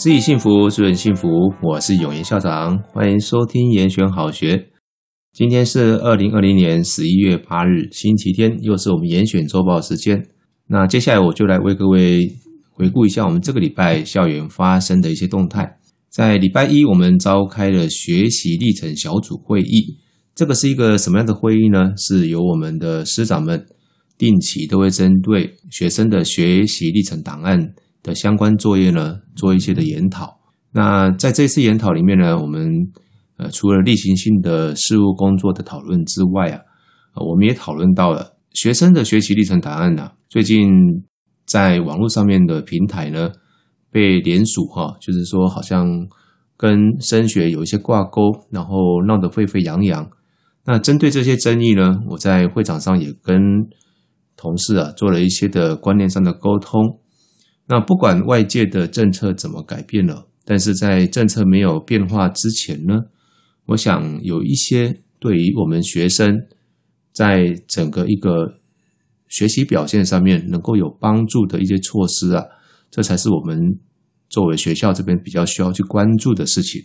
自己幸福，助人幸福。我是永言校长，欢迎收听严选好学。今天是二零二零年十一月八日，星期天，又是我们严选周报时间。那接下来我就来为各位回顾一下我们这个礼拜校园发生的一些动态。在礼拜一，我们召开了学习历程小组会议。这个是一个什么样的会议呢？是由我们的师长们定期都会针对学生的学习历程档案。的相关作业呢，做一些的研讨。那在这次研讨里面呢，我们呃除了例行性的事务工作的讨论之外啊，我们也讨论到了学生的学习历程档案呢、啊。最近在网络上面的平台呢，被联署哈，就是说好像跟升学有一些挂钩，然后闹得沸沸扬扬。那针对这些争议呢，我在会场上也跟同事啊做了一些的观念上的沟通。那不管外界的政策怎么改变了，但是在政策没有变化之前呢，我想有一些对于我们学生在整个一个学习表现上面能够有帮助的一些措施啊，这才是我们作为学校这边比较需要去关注的事情。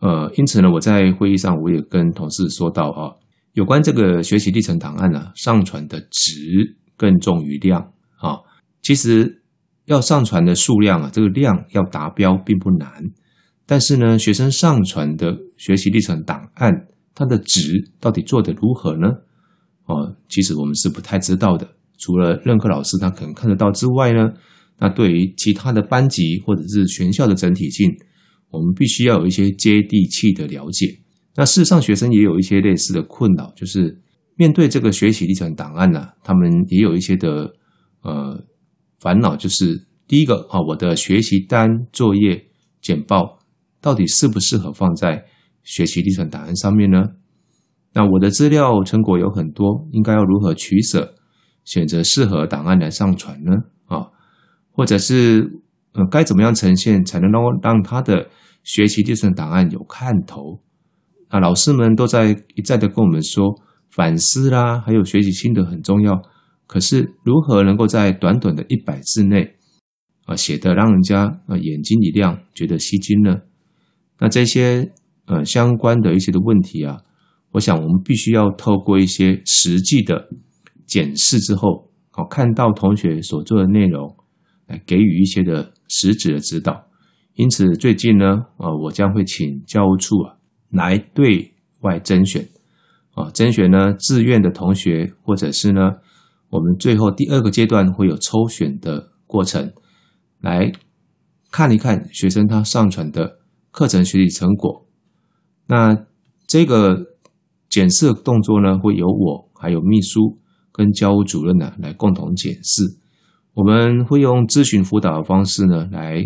呃，因此呢，我在会议上我也跟同事说到啊，有关这个学习历程档案呢，啊，上传的质更重于量啊，其实。要上传的数量啊，这个量要达标并不难，但是呢，学生上传的学习历程档案，它的值到底做得如何呢？哦，其实我们是不太知道的。除了任课老师他可能看得到之外呢，那对于其他的班级或者是全校的整体性，我们必须要有一些接地气的了解。那事实上，学生也有一些类似的困扰，就是面对这个学习历程档案呢，他们也有一些的呃。烦恼就是第一个啊，我的学习单、作业、简报到底适不适合放在学习历程档案上面呢？那我的资料成果有很多，应该要如何取舍，选择适合档案来上传呢？啊，或者是呃，该怎么样呈现才能让让他的学习历程档案有看头？那老师们都在一再的跟我们说，反思啦，还有学习心得很重要。可是，如何能够在短短的一百字内，啊，写得让人家啊眼睛一亮，觉得吸睛呢？那这些呃相关的一些的问题啊，我想我们必须要透过一些实际的检视之后，好看到同学所做的内容，来给予一些的实质的指导。因此，最近呢，啊，我将会请教务处啊来对外甄选，啊，甄选呢自愿的同学，或者是呢。我们最后第二个阶段会有抽选的过程，来看一看学生他上传的课程学习成果。那这个检视动作呢，会由我还有秘书跟教务主任呢来共同检视。我们会用咨询辅导的方式呢，来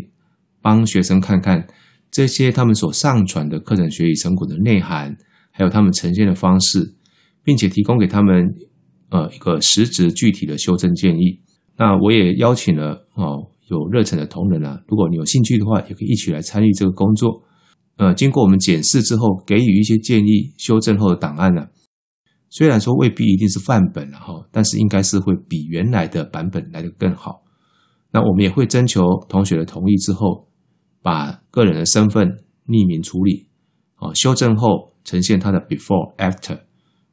帮学生看看这些他们所上传的课程学习成果的内涵，还有他们呈现的方式，并且提供给他们。呃，一个实质具体的修正建议。那我也邀请了哦，有热忱的同仁啊，如果你有兴趣的话，也可以一起来参与这个工作。呃，经过我们检视之后，给予一些建议，修正后的档案呢，虽然说未必一定是范本了哈，但是应该是会比原来的版本来的更好。那我们也会征求同学的同意之后，把个人的身份匿名处理，哦，修正后呈现他的 before after。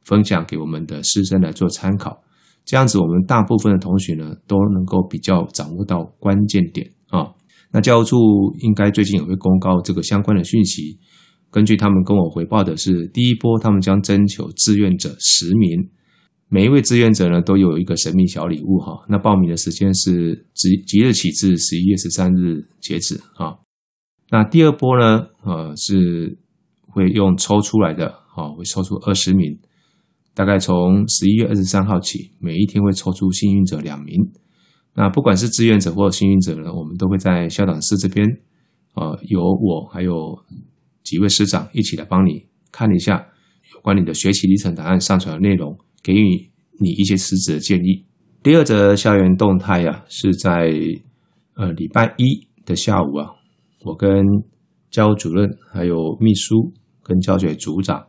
分享给我们的师生来做参考，这样子我们大部分的同学呢都能够比较掌握到关键点啊。那教务处应该最近也会公告这个相关的讯息。根据他们跟我回报的是，第一波他们将征求志愿者十名，每一位志愿者呢都有一个神秘小礼物哈。那报名的时间是即即日起至十一月十三日截止啊。那第二波呢，呃，是会用抽出来的啊，会抽出二十名。大概从十一月二十三号起，每一天会抽出幸运者两名。那不管是志愿者或幸运者呢，我们都会在校长室这边，呃，由我还有几位师长一起来帮你看一下有关你的学习历程档案上传的内容，给予你一些实质的建议。第二则校园动态啊，是在呃礼拜一的下午啊，我跟教务主任还有秘书跟教学组长。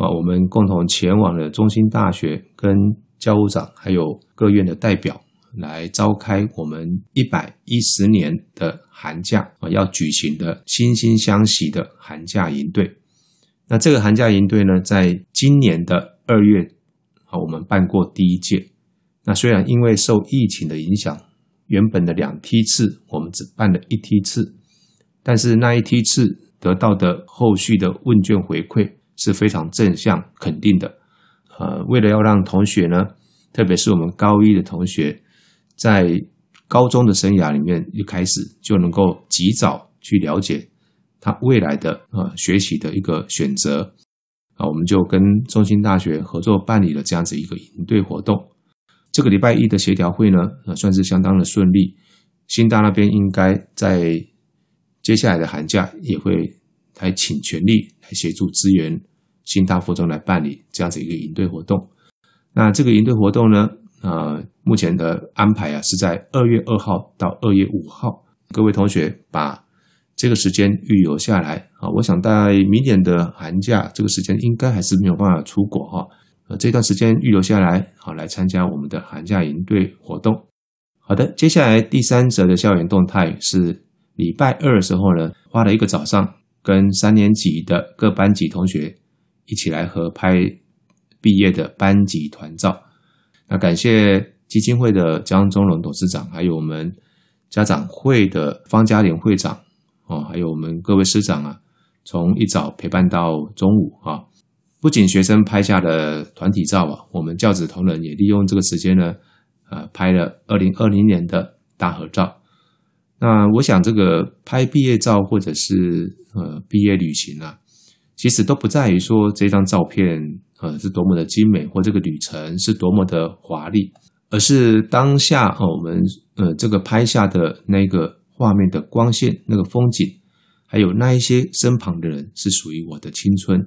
啊，我们共同前往了中兴大学，跟教务长还有各院的代表来召开我们一百一十年的寒假啊，要举行的惺惺相惜的寒假营队。那这个寒假营队呢，在今年的二月啊，我们办过第一届。那虽然因为受疫情的影响，原本的两梯次我们只办了一梯次，但是那一梯次得到的后续的问卷回馈是非常正向肯定的。呃，为了要让同学呢，特别是我们高一的同学，在高中的生涯里面一开始就能够及早去了解他未来的呃学习的一个选择啊，我们就跟中兴大学合作办理了这样子一个营队活动。这个礼拜一的协调会呢，呃，算是相当的顺利。新大那边应该在接下来的寒假也会来倾全力来协助支援。新大附中来办理这样子一个营队活动，那这个营队活动呢，呃，目前的安排啊是在二月二号到二月五号，各位同学把这个时间预留下来啊。我想在明年的寒假这个时间应该还是没有办法出国哈，呃，这段时间预留下来，好来参加我们的寒假营队活动。好的，接下来第三则的校园动态是礼拜二的时候呢，花了一个早上跟三年级的各班级同学。一起来合拍毕业的班级团照。那感谢基金会的江中龙董事长，还有我们家长会的方嘉莲会长哦，还有我们各位师长啊，从一早陪伴到中午啊。不仅学生拍下了团体照啊，我们教子同仁也利用这个时间呢，呃，拍了二零二零年的大合照。那我想这个拍毕业照或者是呃毕业旅行啊。其实都不在于说这张照片呃是多么的精美，或这个旅程是多么的华丽，而是当下哦我们呃这个拍下的那个画面的光线、那个风景，还有那一些身旁的人是属于我的青春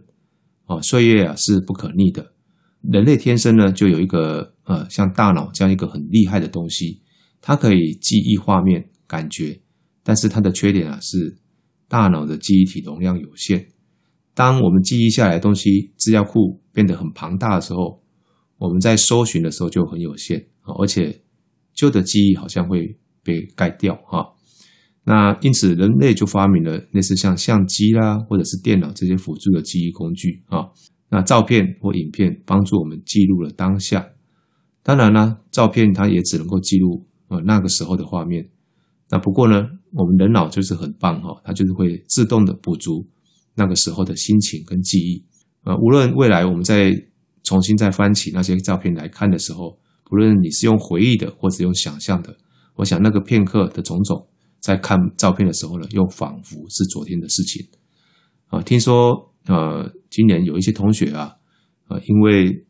哦。岁月啊是不可逆的，人类天生呢就有一个呃像大脑这样一个很厉害的东西，它可以记忆画面感觉，但是它的缺点啊是大脑的记忆体容量有限。当我们记忆下来的东西资料库变得很庞大的时候，我们在搜寻的时候就很有限，而且旧的记忆好像会被盖掉哈。那因此人类就发明了类似像相机啦，或者是电脑这些辅助的记忆工具啊。那照片或影片帮助我们记录了当下，当然啦，照片它也只能够记录呃那个时候的画面。那不过呢，我们人脑就是很棒哈，它就是会自动的补足。那个时候的心情跟记忆，呃，无论未来我们再重新再翻起那些照片来看的时候，不论你是用回忆的或者用想象的，我想那个片刻的种种，在看照片的时候呢，又仿佛是昨天的事情。啊，听说呃，今年有一些同学啊，呃，因为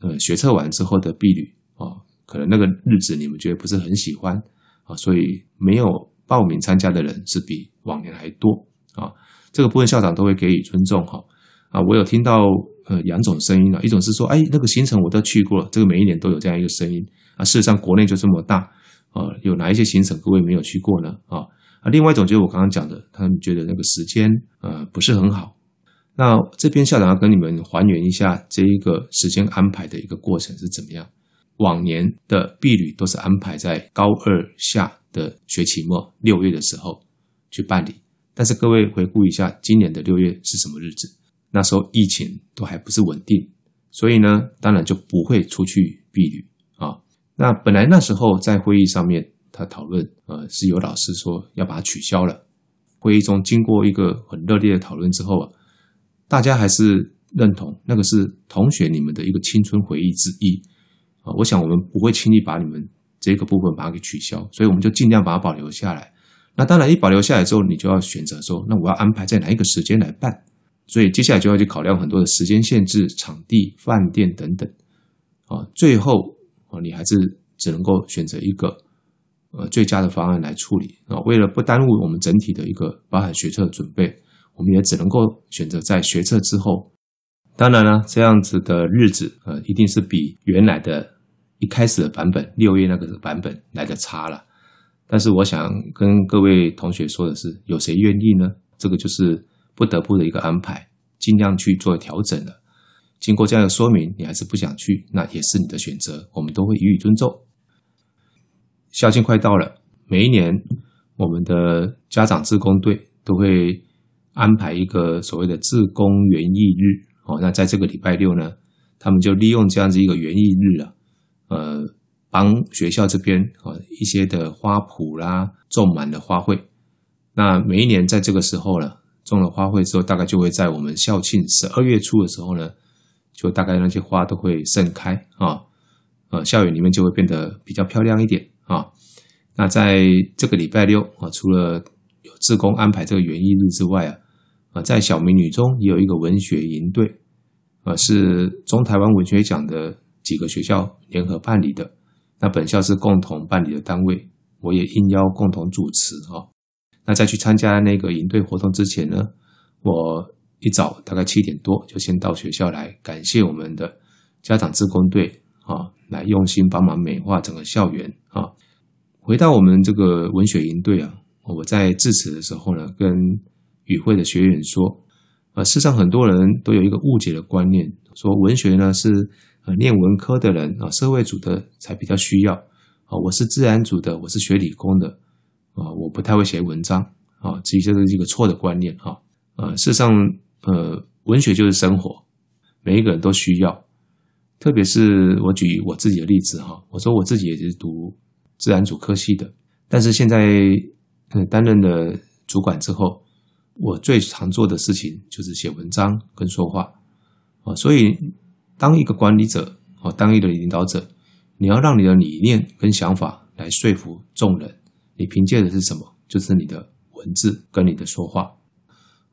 呃学测完之后的毕旅啊，可能那个日子你们觉得不是很喜欢啊，所以没有报名参加的人是比往年还多啊。这个部分校长都会给予尊重哈啊，我有听到呃两种声音啊，一种是说，哎，那个行程我都去过了，这个每一年都有这样一个声音啊。事实上，国内就这么大啊，有哪一些行程各位没有去过呢？啊啊，另外一种就是我刚刚讲的，他们觉得那个时间呃不是很好。那这边校长要跟你们还原一下这一个时间安排的一个过程是怎么样。往年的毕旅都是安排在高二下的学期末六月的时候去办理。但是各位回顾一下，今年的六月是什么日子？那时候疫情都还不是稳定，所以呢，当然就不会出去避旅啊。那本来那时候在会议上面，他讨论，呃，是有老师说要把它取消了。会议中经过一个很热烈的讨论之后啊，大家还是认同那个是同学你们的一个青春回忆之一啊。我想我们不会轻易把你们这个部分把它给取消，所以我们就尽量把它保留下来。那当然，一保留下来之后，你就要选择说，那我要安排在哪一个时间来办？所以接下来就要去考量很多的时间限制、场地、饭店等等。啊，最后啊，你还是只能够选择一个呃最佳的方案来处理啊。为了不耽误我们整体的一个包含学测的准备，我们也只能够选择在学测之后。当然了，这样子的日子呃，一定是比原来的一开始的版本六月那个版本来的差了。但是我想跟各位同学说的是，有谁愿意呢？这个就是不得不的一个安排，尽量去做调整了。经过这样的说明，你还是不想去，那也是你的选择，我们都会予以尊重。校庆快到了，每一年我们的家长自工队都会安排一个所谓的自工园艺日哦。那在这个礼拜六呢，他们就利用这样子一个园艺日啊，呃，帮学校这边啊一些的花圃啦种满了花卉。那每一年在这个时候呢，种了花卉之后，大概就会在我们校庆十二月初的时候呢，就大概那些花都会盛开啊。呃，校园里面就会变得比较漂亮一点啊。那在这个礼拜六啊，除了有志工安排这个园艺日之外啊，啊，在小美女中也有一个文学营队，啊，是中台湾文学奖的几个学校联合办理的。那本校是共同办理的单位，我也应邀共同主持啊。那在去参加那个营队活动之前呢，我一早大概七点多就先到学校来感谢我们的家长志工队啊。来用心帮忙美化整个校园啊！回到我们这个文学营队啊，我在致辞的时候呢，跟与会的学员说，呃，事实上很多人都有一个误解的观念，说文学呢是念文科的人啊，社会组的才比较需要啊。我是自然组的，我是学理工的啊，我不太会写文章啊，其实这是一个错的观念哈。呃，事实上，呃，文学就是生活，每一个人都需要。特别是我举我自己的例子哈，我说我自己也是读自然组科系的，但是现在担任了主管之后，我最常做的事情就是写文章跟说话啊，所以当一个管理者哦，当一个领导者，你要让你的理念跟想法来说服众人，你凭借的是什么？就是你的文字跟你的说话。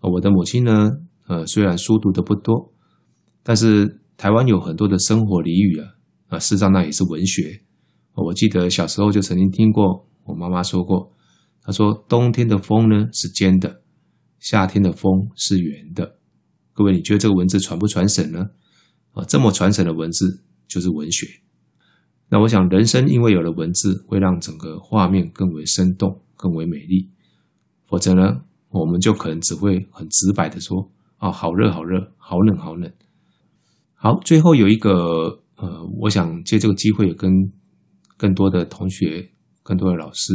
我的母亲呢，呃，虽然书读的不多，但是。台湾有很多的生活俚语啊，啊，事实上那也是文学。我记得小时候就曾经听过我妈妈说过，她说冬天的风呢是尖的，夏天的风是圆的。各位，你觉得这个文字传不传神呢？啊，这么传神的文字就是文学。那我想，人生因为有了文字，会让整个画面更为生动、更为美丽。否则呢，我们就可能只会很直白的说，啊，好热，好热，好冷，好冷。好，最后有一个呃，我想借这个机会跟更多的同学、更多的老师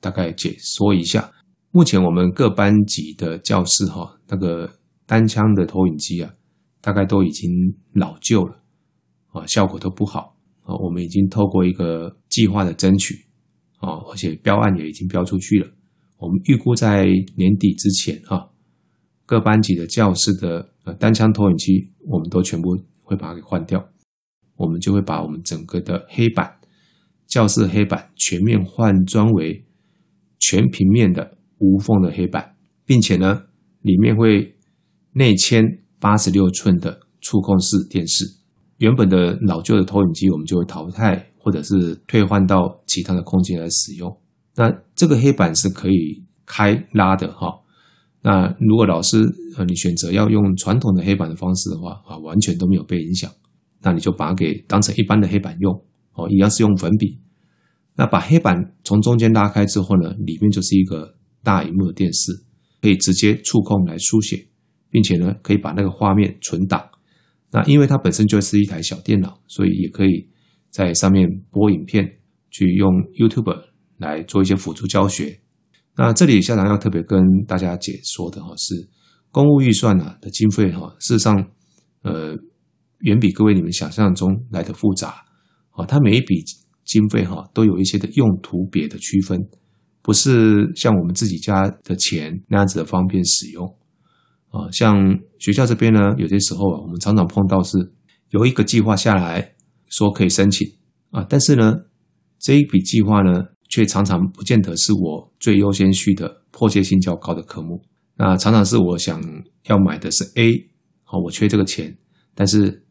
大概解说一下。目前我们各班级的教室哈，那个单枪的投影机啊，大概都已经老旧了啊，效果都不好啊。我们已经透过一个计划的争取啊，而且标案也已经标出去了。我们预估在年底之前啊，各班级的教室的呃单枪投影机，我们都全部。会把它给换掉，我们就会把我们整个的黑板、教室黑板全面换装为全平面的无缝的黑板，并且呢，里面会内嵌八十六寸的触控式电视。原本的老旧的投影机，我们就会淘汰或者是退换到其他的空间来使用。那这个黑板是可以开拉的哈。那如果老师呃，你选择要用传统的黑板的方式的话啊，完全都没有被影响，那你就把它给当成一般的黑板用哦，一样是用粉笔。那把黑板从中间拉开之后呢，里面就是一个大荧幕的电视，可以直接触控来书写，并且呢，可以把那个画面存档。那因为它本身就是一台小电脑，所以也可以在上面播影片，去用 YouTube 来做一些辅助教学。那这里校长要特别跟大家解说的哈是，公务预算啊的经费哈，事实上，呃，远比各位你们想象中来的复杂啊。它每一笔经费哈都有一些的用途别的区分，不是像我们自己家的钱那样子的方便使用啊。像学校这边呢，有些时候啊，我们常常碰到是有一个计划下来说可以申请啊，但是呢，这一笔计划呢。却常常不见得是我最优先序的迫切性较高的科目。那常常是我想要买的是 A，好，我缺这个钱，但是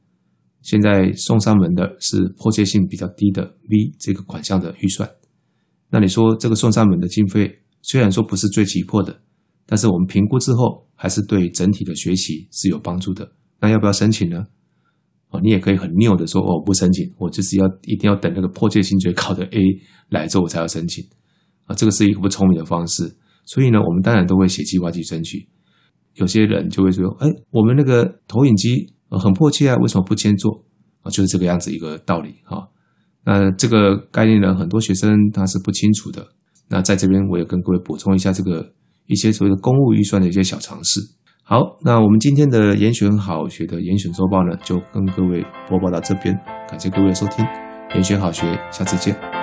现在送上门的是迫切性比较低的 B 这个款项的预算。那你说这个送上门的经费虽然说不是最急迫的，但是我们评估之后还是对整体的学习是有帮助的。那要不要申请呢？哦，你也可以很拗的说，哦，不申请，我就是要一定要等那个迫切性最高的 A 来之后我才要申请，啊，这个是一个不聪明的方式。所以呢，我们当然都会写计划去争取。有些人就会说，哎，我们那个投影机很迫切啊，为什么不先做？啊，就是这个样子一个道理哈。那这个概念呢，很多学生他是不清楚的。那在这边我也跟各位补充一下这个一些所谓的公务预算的一些小尝试。好，那我们今天的严选好学的严选周报呢，就跟各位播报到这边，感谢各位的收听，严选好学，下次见。